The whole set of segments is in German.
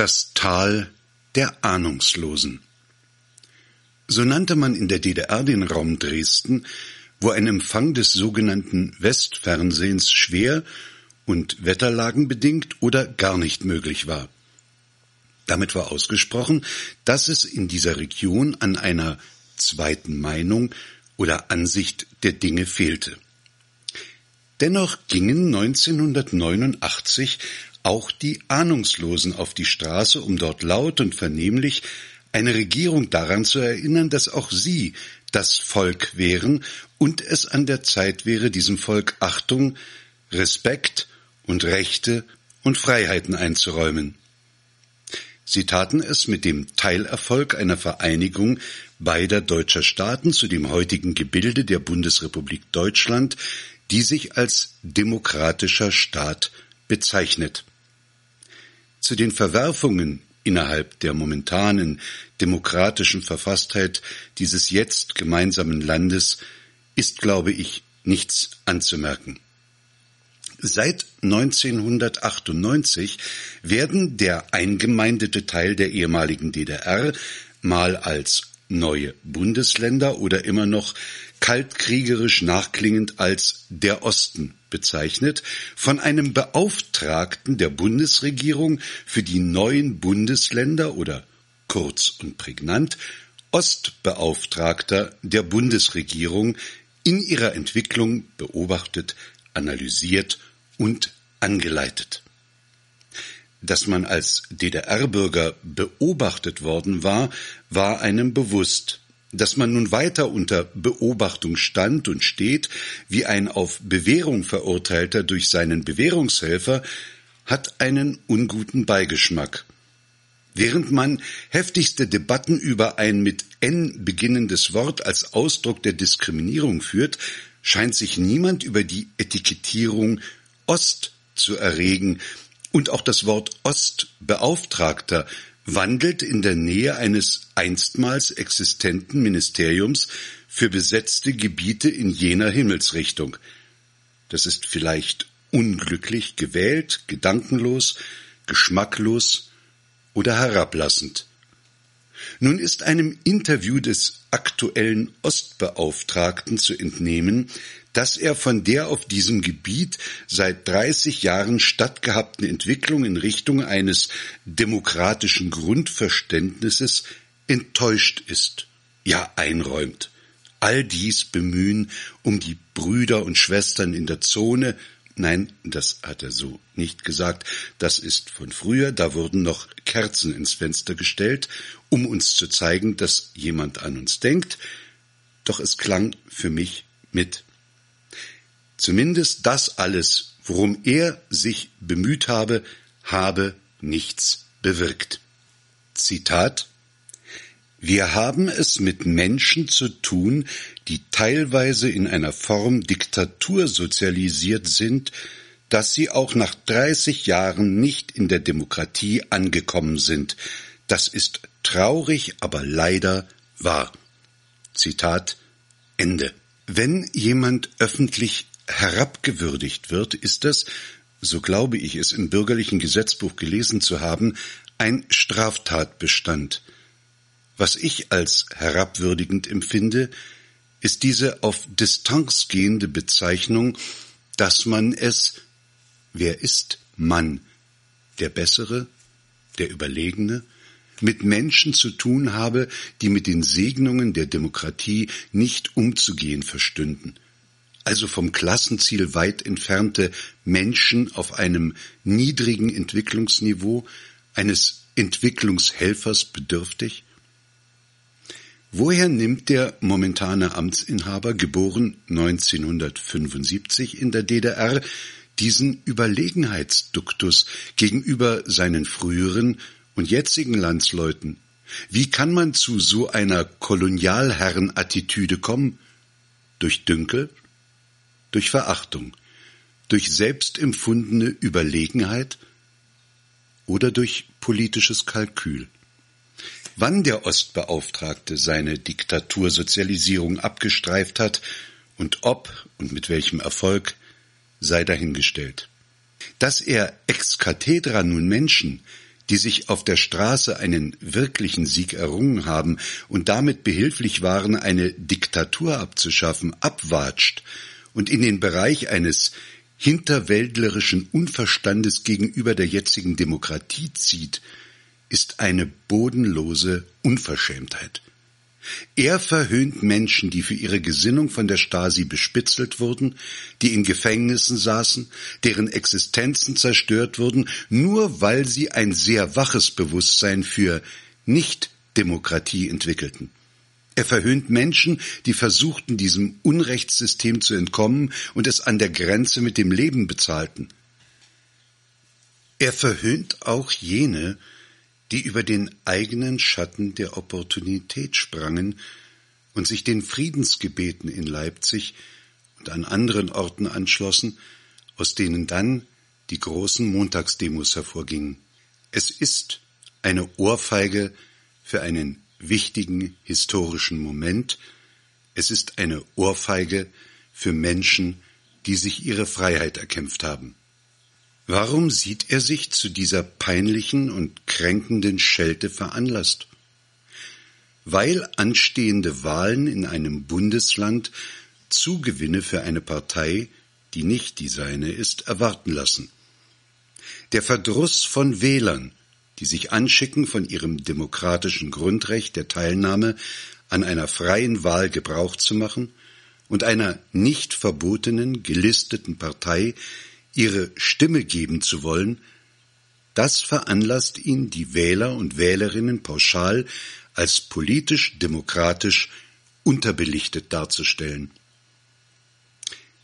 Das Tal der Ahnungslosen. So nannte man in der DDR den Raum Dresden, wo ein Empfang des sogenannten Westfernsehens schwer und wetterlagenbedingt oder gar nicht möglich war. Damit war ausgesprochen, dass es in dieser Region an einer zweiten Meinung oder Ansicht der Dinge fehlte. Dennoch gingen 1989 auch die Ahnungslosen auf die Straße, um dort laut und vernehmlich eine Regierung daran zu erinnern, dass auch sie das Volk wären und es an der Zeit wäre, diesem Volk Achtung, Respekt und Rechte und Freiheiten einzuräumen. Sie taten es mit dem Teilerfolg einer Vereinigung beider deutscher Staaten zu dem heutigen Gebilde der Bundesrepublik Deutschland, die sich als demokratischer Staat bezeichnet. Zu den Verwerfungen innerhalb der momentanen demokratischen Verfasstheit dieses jetzt gemeinsamen Landes ist, glaube ich, nichts anzumerken. Seit 1998 werden der eingemeindete Teil der ehemaligen DDR mal als neue Bundesländer oder immer noch kaltkriegerisch nachklingend als der Osten bezeichnet, von einem Beauftragten der Bundesregierung für die neuen Bundesländer oder kurz und prägnant Ostbeauftragter der Bundesregierung in ihrer Entwicklung beobachtet, analysiert und angeleitet. Dass man als DDR-Bürger beobachtet worden war, war einem bewusst. Dass man nun weiter unter Beobachtung stand und steht, wie ein auf Bewährung verurteilter durch seinen Bewährungshelfer, hat einen unguten Beigeschmack. Während man heftigste Debatten über ein mit N beginnendes Wort als Ausdruck der Diskriminierung führt, scheint sich niemand über die Etikettierung Ost zu erregen, und auch das Wort Ostbeauftragter wandelt in der Nähe eines einstmals existenten Ministeriums für besetzte Gebiete in jener Himmelsrichtung. Das ist vielleicht unglücklich gewählt, gedankenlos, geschmacklos oder herablassend. Nun ist einem Interview des aktuellen Ostbeauftragten zu entnehmen, dass er von der auf diesem Gebiet seit 30 Jahren stattgehabten Entwicklung in Richtung eines demokratischen Grundverständnisses enttäuscht ist, ja einräumt. All dies Bemühen um die Brüder und Schwestern in der Zone, nein, das hat er so nicht gesagt, das ist von früher, da wurden noch Kerzen ins Fenster gestellt, um uns zu zeigen, dass jemand an uns denkt, doch es klang für mich mit. Zumindest das alles, worum er sich bemüht habe, habe nichts bewirkt. Zitat Wir haben es mit Menschen zu tun, die teilweise in einer Form Diktatur sozialisiert sind, dass sie auch nach 30 Jahren nicht in der Demokratie angekommen sind. Das ist traurig, aber leider wahr. Zitat Ende. Wenn jemand öffentlich herabgewürdigt wird, ist das, so glaube ich es im bürgerlichen Gesetzbuch gelesen zu haben, ein Straftatbestand. Was ich als herabwürdigend empfinde, ist diese auf Distanz gehende Bezeichnung, dass man es, wer ist Mann, der Bessere, der Überlegene, mit Menschen zu tun habe, die mit den Segnungen der Demokratie nicht umzugehen verstünden also vom Klassenziel weit entfernte Menschen auf einem niedrigen Entwicklungsniveau, eines Entwicklungshelfers bedürftig? Woher nimmt der momentane Amtsinhaber, geboren 1975 in der DDR, diesen Überlegenheitsduktus gegenüber seinen früheren und jetzigen Landsleuten? Wie kann man zu so einer Kolonialherrenattitüde kommen? Durch Dünkel? durch Verachtung, durch selbstempfundene Überlegenheit oder durch politisches Kalkül. Wann der Ostbeauftragte seine Diktatursozialisierung abgestreift hat und ob und mit welchem Erfolg, sei dahingestellt. Dass er ex cathedra nun Menschen, die sich auf der Straße einen wirklichen Sieg errungen haben und damit behilflich waren, eine Diktatur abzuschaffen, abwatscht und in den Bereich eines hinterwäldlerischen Unverstandes gegenüber der jetzigen Demokratie zieht, ist eine bodenlose Unverschämtheit. Er verhöhnt Menschen, die für ihre Gesinnung von der Stasi bespitzelt wurden, die in Gefängnissen saßen, deren Existenzen zerstört wurden, nur weil sie ein sehr waches Bewusstsein für Nicht-Demokratie entwickelten. Er verhöhnt Menschen, die versuchten, diesem Unrechtssystem zu entkommen und es an der Grenze mit dem Leben bezahlten. Er verhöhnt auch jene, die über den eigenen Schatten der Opportunität sprangen und sich den Friedensgebeten in Leipzig und an anderen Orten anschlossen, aus denen dann die großen Montagsdemos hervorgingen. Es ist eine Ohrfeige für einen wichtigen historischen Moment, es ist eine Ohrfeige für Menschen, die sich ihre Freiheit erkämpft haben. Warum sieht er sich zu dieser peinlichen und kränkenden Schelte veranlasst? Weil anstehende Wahlen in einem Bundesland Zugewinne für eine Partei, die nicht die seine ist, erwarten lassen. Der Verdruss von Wählern, die sich anschicken, von ihrem demokratischen Grundrecht der Teilnahme an einer freien Wahl Gebrauch zu machen und einer nicht verbotenen, gelisteten Partei ihre Stimme geben zu wollen, das veranlasst ihn, die Wähler und Wählerinnen pauschal als politisch demokratisch unterbelichtet darzustellen.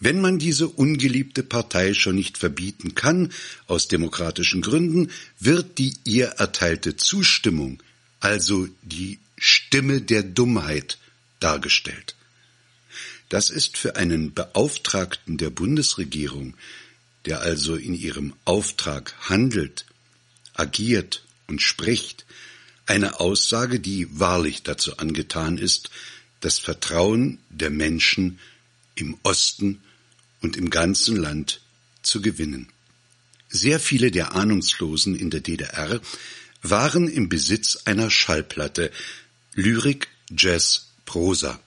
Wenn man diese ungeliebte Partei schon nicht verbieten kann, aus demokratischen Gründen, wird die ihr erteilte Zustimmung, also die Stimme der Dummheit, dargestellt. Das ist für einen Beauftragten der Bundesregierung der also in ihrem Auftrag handelt, agiert und spricht, eine Aussage, die wahrlich dazu angetan ist, das Vertrauen der Menschen im Osten und im ganzen Land zu gewinnen. Sehr viele der Ahnungslosen in der DDR waren im Besitz einer Schallplatte Lyrik, Jazz, Prosa.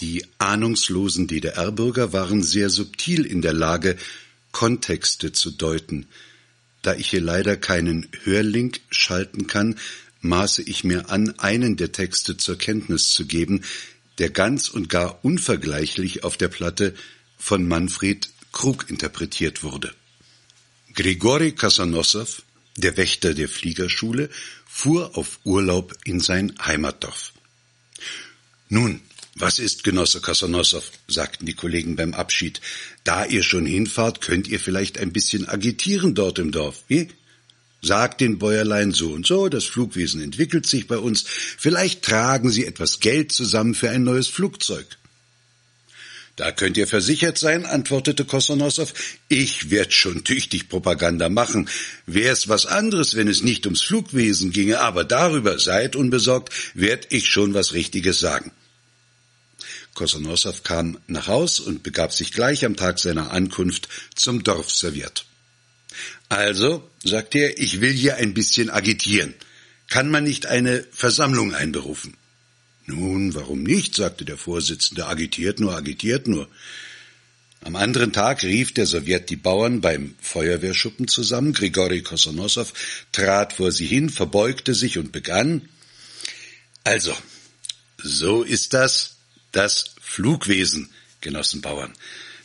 Die ahnungslosen DDR-Bürger waren sehr subtil in der Lage, Kontexte zu deuten. Da ich hier leider keinen Hörlink schalten kann, maße ich mir an, einen der Texte zur Kenntnis zu geben, der ganz und gar unvergleichlich auf der Platte von Manfred Krug interpretiert wurde. Grigori Kasanossow, der Wächter der Fliegerschule, fuhr auf Urlaub in sein Heimatdorf. Nun, was ist, Genosse Kasanossow? sagten die Kollegen beim Abschied. Da ihr schon hinfahrt, könnt ihr vielleicht ein bisschen agitieren dort im Dorf, wie? Sagt den Bäuerlein so und so, das Flugwesen entwickelt sich bei uns, vielleicht tragen sie etwas Geld zusammen für ein neues Flugzeug. Da könnt ihr versichert sein, antwortete Kosonossow, ich werd schon tüchtig Propaganda machen. Wär's was anderes, wenn es nicht ums Flugwesen ginge, aber darüber seid unbesorgt, werd ich schon was Richtiges sagen. Kosonossow kam nach Haus und begab sich gleich am Tag seiner Ankunft zum Dorfserviert. Also, sagte er, ich will hier ein bisschen agitieren. Kann man nicht eine Versammlung einberufen? Nun, warum nicht? sagte der Vorsitzende. Agitiert nur, agitiert nur. Am anderen Tag rief der Sowjet die Bauern beim Feuerwehrschuppen zusammen. Grigori Kosonossow trat vor sie hin, verbeugte sich und begann. Also, so ist das, das Flugwesen, Genossen Bauern.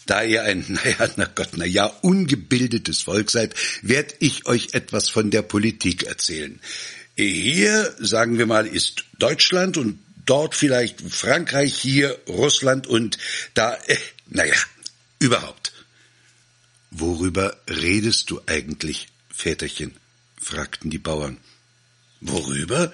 Da ihr ein, naja, na Gott, na ja, ungebildetes Volk seid, werd ich euch etwas von der Politik erzählen. Hier, sagen wir mal, ist Deutschland und dort vielleicht Frankreich, hier Russland und da, äh, naja, überhaupt. Worüber redest du eigentlich, Väterchen? fragten die Bauern. Worüber?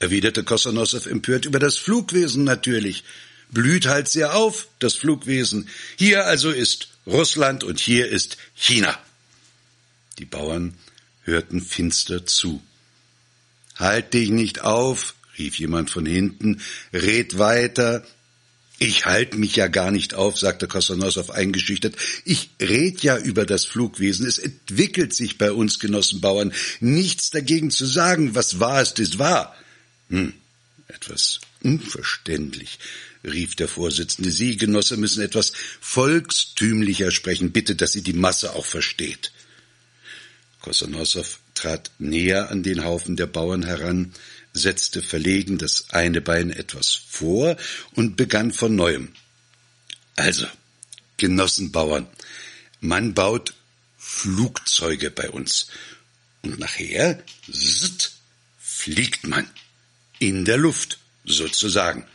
erwiderte Kosanossow empört. Über das Flugwesen natürlich blüht halt sehr auf, das Flugwesen. Hier also ist Russland und hier ist China. Die Bauern hörten finster zu. Halt dich nicht auf, rief jemand von hinten, red weiter. Ich halte mich ja gar nicht auf, sagte Kosonossow eingeschüchtert. Ich red ja über das Flugwesen. Es entwickelt sich bei uns Genossenbauern. Nichts dagegen zu sagen. Was wahr ist, ist wahr. Hm, etwas unverständlich, rief der Vorsitzende. Sie, Genosse, müssen etwas volkstümlicher sprechen. Bitte, dass sie die Masse auch versteht. Kosonossow trat näher an den Haufen der Bauern heran, setzte verlegen das eine Bein etwas vor und begann von neuem. Also, Genossenbauern, man baut Flugzeuge bei uns. Und nachher, zzt, fliegt man. In der Luft, sozusagen.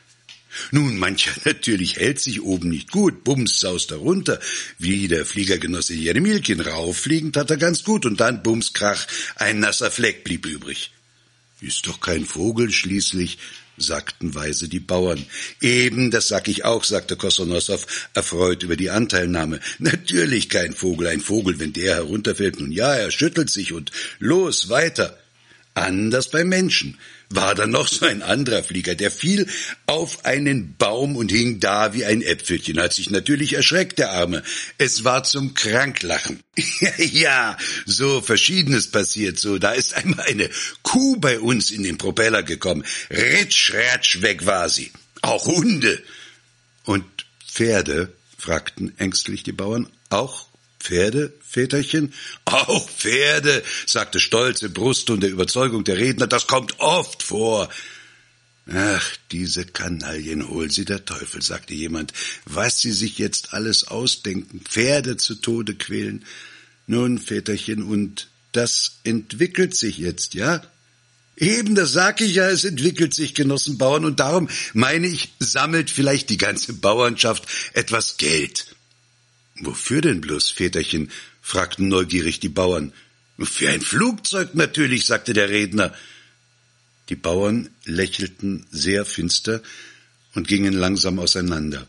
Nun, mancher natürlich hält sich oben nicht gut, bums saust er runter, wie der Fliegergenosse Jeremilkin rauffliegend hat er ganz gut und dann bums krach, ein nasser Fleck blieb übrig. Ist doch kein Vogel schließlich, sagten weise die Bauern. Eben, das sag ich auch, sagte Kosonossow, erfreut über die Anteilnahme. Natürlich kein Vogel, ein Vogel, wenn der herunterfällt, nun ja, er schüttelt sich und los, weiter. Anders bei Menschen war da noch so ein anderer Flieger, der fiel auf einen Baum und hing da wie ein Äpfelchen, hat sich natürlich erschreckt, der Arme. Es war zum Kranklachen. ja, so Verschiedenes passiert so. Da ist einmal eine Kuh bei uns in den Propeller gekommen. Ritsch, ratsch, weg war sie. Auch Hunde. Und Pferde? fragten ängstlich die Bauern. Auch Pferde, Väterchen? Auch Pferde, sagte stolze Brust und der Überzeugung der Redner, das kommt oft vor. Ach, diese Kanaillen, hol sie der Teufel, sagte jemand, was sie sich jetzt alles ausdenken, Pferde zu Tode quälen. Nun, Väterchen, und das entwickelt sich jetzt, ja? Eben, das sag ich ja, es entwickelt sich, Genossenbauern, und darum meine ich, sammelt vielleicht die ganze Bauernschaft etwas Geld. Wofür denn bloß, Väterchen? fragten neugierig die Bauern. Für ein Flugzeug natürlich, sagte der Redner. Die Bauern lächelten sehr finster und gingen langsam auseinander.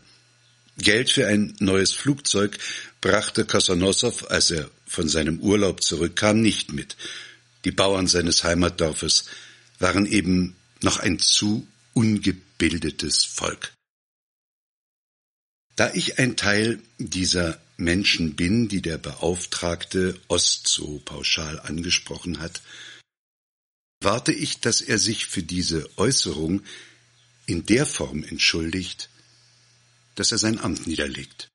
Geld für ein neues Flugzeug brachte Kasanossow, als er von seinem Urlaub zurückkam, nicht mit. Die Bauern seines Heimatdorfes waren eben noch ein zu ungebildetes Volk. Da ich ein Teil dieser Menschen bin, die der Beauftragte Ost so pauschal angesprochen hat, warte ich, dass er sich für diese Äußerung in der Form entschuldigt, dass er sein Amt niederlegt.